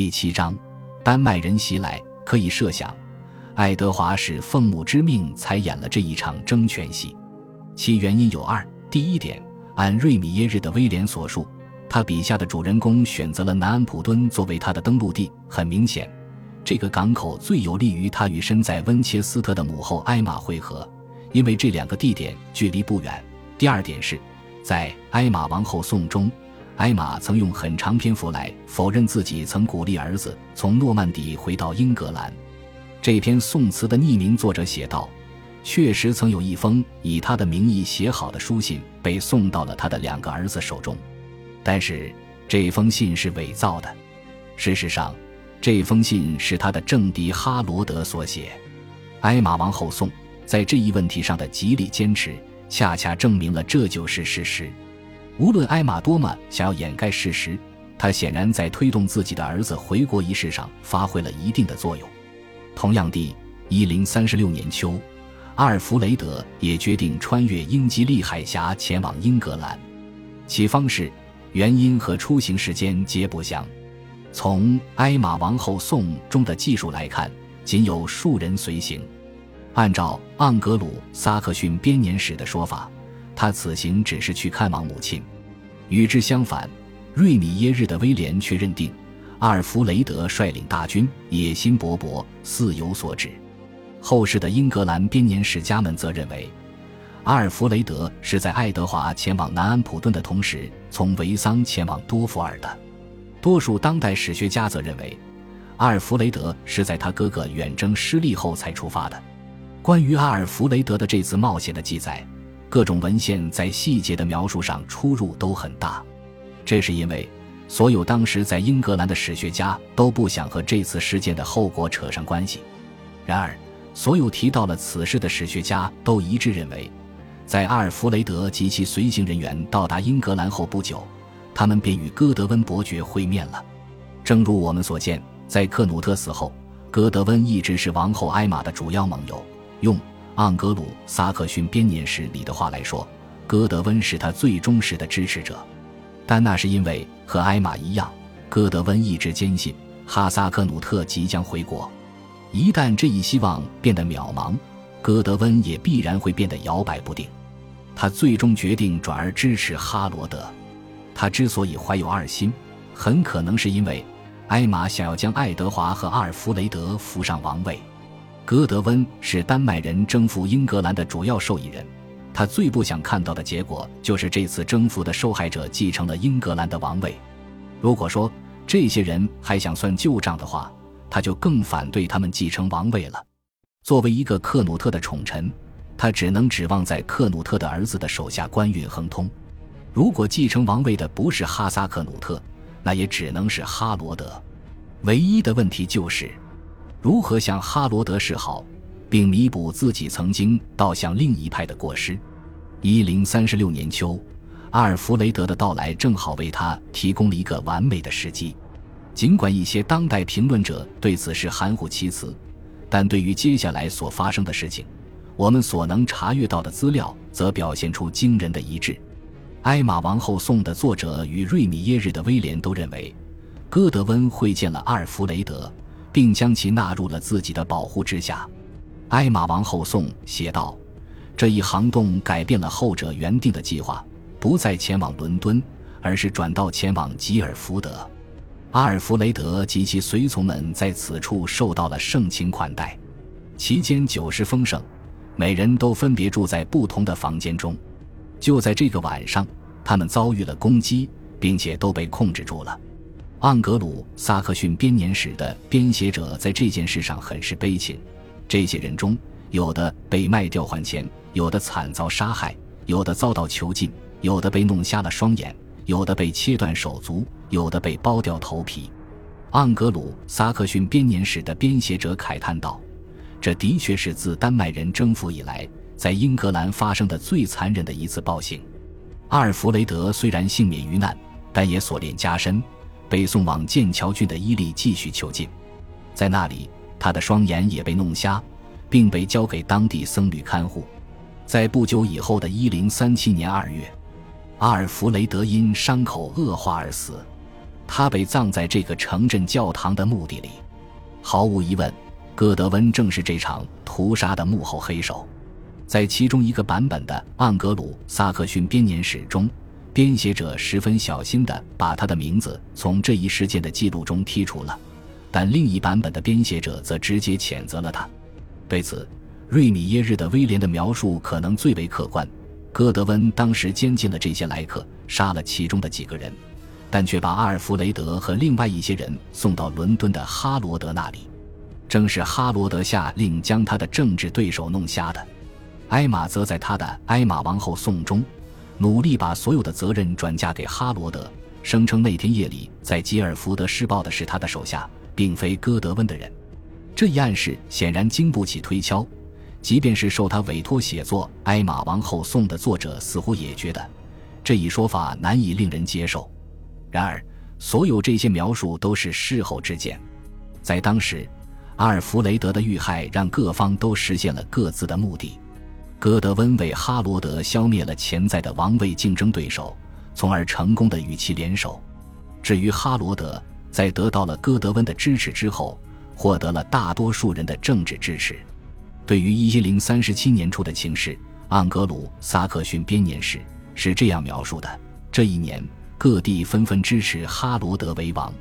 第七章，丹麦人袭来。可以设想，爱德华是奉母之命才演了这一场争权戏。其原因有二：第一点，按瑞米耶日的威廉所述，他笔下的主人公选择了南安普敦作为他的登陆地，很明显，这个港口最有利于他与身在温切斯特的母后艾玛会合，因为这两个地点距离不远。第二点是，在《艾玛王后颂》中。艾玛曾用很长篇幅来否认自己曾鼓励儿子从诺曼底回到英格兰。这篇宋词的匿名作者写道：“确实曾有一封以他的名义写好的书信被送到了他的两个儿子手中，但是这封信是伪造的。事实上，这封信是他的政敌哈罗德所写。艾玛王后颂在这一问题上的极力坚持，恰恰证明了这就是事实。”无论艾玛多么想要掩盖事实，他显然在推动自己的儿子回国一事上发挥了一定的作用。同样地，一零三十六年秋，阿尔弗雷德也决定穿越英吉利海峡前往英格兰，其方式、原因和出行时间皆不详。从《艾玛王后颂》中的记述来看，仅有数人随行。按照盎格鲁撒克逊编年史的说法。他此行只是去看望母亲，与之相反，瑞米耶日的威廉却认定阿尔弗雷德率领大军野心勃勃，似有所指。后世的英格兰编年史家们则认为，阿尔弗雷德是在爱德华前往南安普顿的同时，从维桑前往多佛尔的。多数当代史学家则认为，阿尔弗雷德是在他哥哥远征失利后才出发的。关于阿尔弗雷德的这次冒险的记载。各种文献在细节的描述上出入都很大，这是因为所有当时在英格兰的史学家都不想和这次事件的后果扯上关系。然而，所有提到了此事的史学家都一致认为，在阿尔弗雷德及其随行人员到达英格兰后不久，他们便与戈德温伯爵会面了。正如我们所见，在克努特死后，戈德温一直是王后艾玛的主要盟友。用。盎格鲁撒克逊编年史里的话来说，戈德温是他最忠实的支持者，但那是因为和艾玛一样，戈德温一直坚信哈萨克努特即将回国。一旦这一希望变得渺茫，戈德温也必然会变得摇摆不定。他最终决定转而支持哈罗德。他之所以怀有二心，很可能是因为艾玛想要将爱德华和阿尔弗雷德扶上王位。戈德温是丹麦人征服英格兰的主要受益人，他最不想看到的结果就是这次征服的受害者继承了英格兰的王位。如果说这些人还想算旧账的话，他就更反对他们继承王位了。作为一个克努特的宠臣，他只能指望在克努特的儿子的手下官运亨通。如果继承王位的不是哈萨克努特，那也只能是哈罗德。唯一的问题就是。如何向哈罗德示好，并弥补自己曾经倒向另一派的过失？一零三十六年秋，阿尔弗雷德的到来正好为他提供了一个完美的时机。尽管一些当代评论者对此事含糊其辞，但对于接下来所发生的事情，我们所能查阅到的资料则表现出惊人的一致。《艾玛王后颂》的作者与瑞米耶日的威廉都认为，戈德温会见了阿尔弗雷德。并将其纳入了自己的保护之下。艾玛王后颂写道：“这一行动改变了后者原定的计划，不再前往伦敦，而是转到前往吉尔福德。阿尔弗雷德及其随从们在此处受到了盛情款待，期间酒食丰盛，每人都分别住在不同的房间中。就在这个晚上，他们遭遇了攻击，并且都被控制住了。”盎格鲁撒克逊编年史的编写者在这件事上很是悲情。这些人中，有的被卖掉换钱，有的惨遭杀害，有的遭到囚禁，有的被弄瞎了双眼，有的被切断手足，有的被剥掉头皮。盎格鲁撒克逊编年史的编写者慨叹道：“这的确是自丹麦人征服以来，在英格兰发生的最残忍的一次暴行。”阿尔弗雷德虽然幸免于难，但也锁链加深。被送往剑桥郡的伊利继续囚禁，在那里，他的双眼也被弄瞎，并被交给当地僧侣看护。在不久以后的一零三七年二月，阿尔弗雷德因伤口恶化而死。他被葬在这个城镇教堂的墓地里。毫无疑问，戈德温正是这场屠杀的幕后黑手。在其中一个版本的《盎格鲁撒克逊编年史》中，编写者十分小心地把他的名字从这一事件的记录中剔除了，但另一版本的编写者则直接谴责了他。对此，瑞米耶日的威廉的描述可能最为客观。戈德温当时监禁了这些来客，杀了其中的几个人，但却把阿尔弗雷德和另外一些人送到伦敦的哈罗德那里。正是哈罗德下令将他的政治对手弄瞎的。艾玛则在他的《艾玛王后颂》中，努力把所有的责任转嫁给哈罗德，声称那天夜里在吉尔福德施暴的是他的手下，并非戈德温的人。这一暗示显然经不起推敲，即便是受他委托写作《艾玛王后颂》的作者，似乎也觉得这一说法难以令人接受。然而，所有这些描述都是事后之见。在当时，阿尔弗雷德的遇害让各方都实现了各自的目的。戈德温为哈罗德消灭了潜在的王位竞争对手，从而成功的与其联手。至于哈罗德，在得到了戈德温的支持之后，获得了大多数人的政治支持。对于一零三七年初的情势，《盎格鲁撒克逊编年史》是这样描述的：这一年，各地纷纷支持哈罗德为王，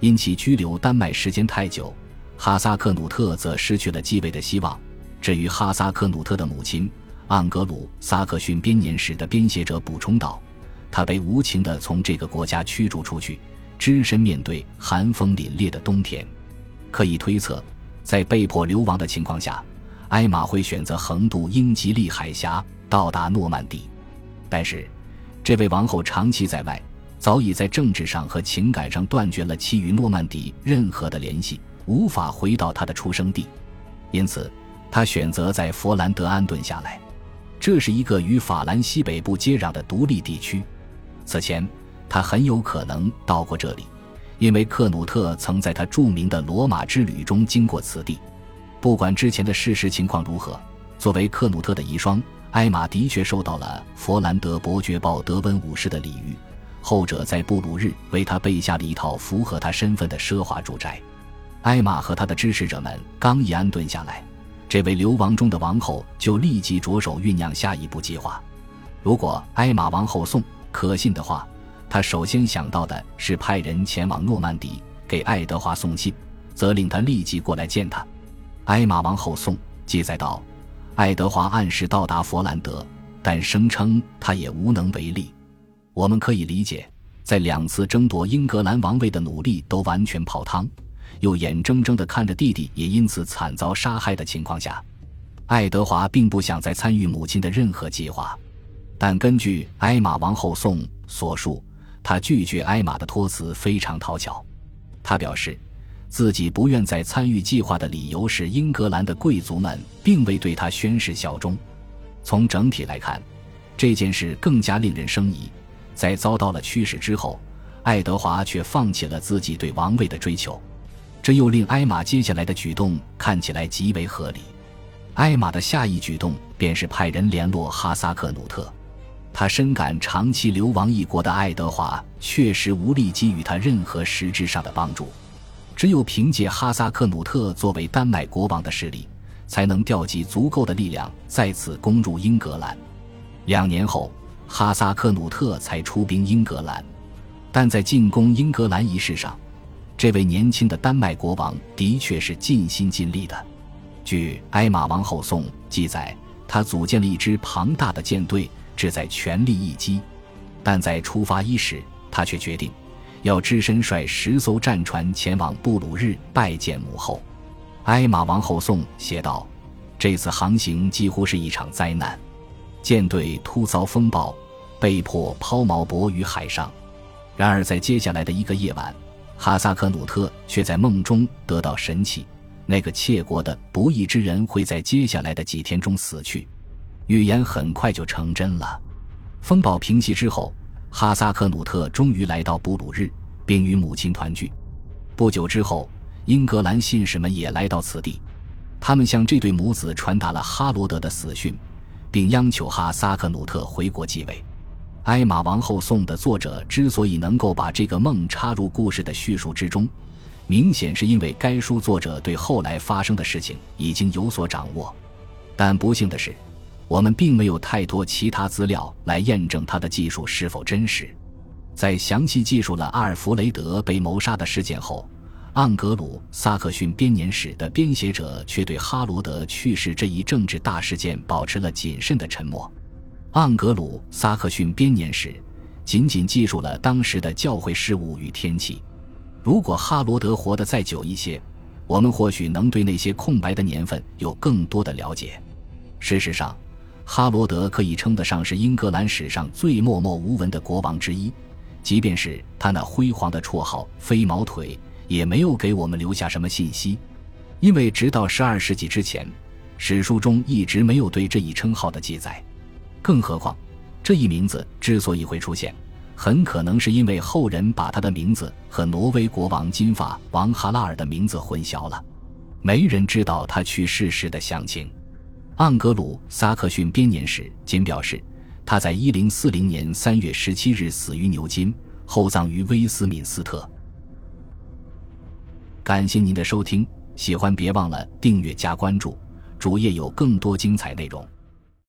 因其拘留丹麦时间太久，哈萨克努特则失去了继位的希望。至于哈萨克努特的母亲，盎格鲁撒克逊编年史的编写者补充道：“他被无情地从这个国家驱逐出去，只身面对寒风凛冽的冬天。可以推测，在被迫流亡的情况下，艾玛会选择横渡英吉利海峡，到达诺曼底。但是，这位王后长期在外，早已在政治上和情感上断绝了其与诺曼底任何的联系，无法回到她的出生地，因此。”他选择在佛兰德安顿下来，这是一个与法兰西北部接壤的独立地区。此前，他很有可能到过这里，因为克努特曾在他著名的罗马之旅中经过此地。不管之前的事实情况如何，作为克努特的遗孀，艾玛的确受到了佛兰德伯爵鲍德温五世的礼遇，后者在布鲁日为他备下了一套符合他身份的奢华住宅。艾玛和他的支持者们刚一安顿下来。这位流亡中的王后就立即着手酝酿下一步计划。如果艾玛王后送可信的话，她首先想到的是派人前往诺曼底给爱德华送信，责令他立即过来见他。艾玛王后送记载道：爱德华按时到达佛兰德，但声称他也无能为力。我们可以理解，在两次争夺英格兰王位的努力都完全泡汤。又眼睁睁地看着弟弟也因此惨遭杀害的情况下，爱德华并不想再参与母亲的任何计划。但根据《艾玛王后颂》所述，他拒绝艾玛的托辞非常讨巧。他表示，自己不愿再参与计划的理由是英格兰的贵族们并未对他宣誓效忠。从整体来看，这件事更加令人生疑。在遭到了驱使之后，爱德华却放弃了自己对王位的追求。这又令艾玛接下来的举动看起来极为合理。艾玛的下一举动便是派人联络哈萨克努特。他深感长期流亡异国的爱德华确实无力给予他任何实质上的帮助，只有凭借哈萨克努特作为丹麦国王的势力，才能调集足够的力量再次攻入英格兰。两年后，哈萨克努特才出兵英格兰，但在进攻英格兰一事上。这位年轻的丹麦国王的确是尽心尽力的。据《埃玛王后颂》记载，他组建了一支庞大的舰队，志在全力一击。但在出发伊始，他却决定要只身率十艘战船前往布鲁日拜见母后。《埃玛王后颂》写道：“这次航行几乎是一场灾难，舰队突遭风暴，被迫抛锚泊于海上。然而，在接下来的一个夜晚。”哈萨克努特却在梦中得到神启，那个窃国的不义之人会在接下来的几天中死去。预言很快就成真了。风暴平息之后，哈萨克努特终于来到布鲁日，并与母亲团聚。不久之后，英格兰信使们也来到此地，他们向这对母子传达了哈罗德的死讯，并央求哈萨克努特回国继位。埃玛王后颂的作者之所以能够把这个梦插入故事的叙述之中，明显是因为该书作者对后来发生的事情已经有所掌握。但不幸的是，我们并没有太多其他资料来验证他的技术是否真实。在详细记述了阿尔弗雷德被谋杀的事件后，盎格鲁撒克逊编年史的编写者却对哈罗德去世这一政治大事件保持了谨慎的沉默。盎格鲁撒克逊编年史仅仅记述了当时的教会事务与天气。如果哈罗德活得再久一些，我们或许能对那些空白的年份有更多的了解。事实上，哈罗德可以称得上是英格兰史上最默默无闻的国王之一，即便是他那辉煌的绰号“飞毛腿”，也没有给我们留下什么信息，因为直到十二世纪之前，史书中一直没有对这一称号的记载。更何况，这一名字之所以会出现，很可能是因为后人把他的名字和挪威国王金发王哈拉尔的名字混淆了。没人知道他去世时的详情。盎格鲁撒克逊编年史仅表示，他在一零四零年三月十七日死于牛津，后葬于威斯敏斯特。感谢您的收听，喜欢别忘了订阅加关注，主页有更多精彩内容。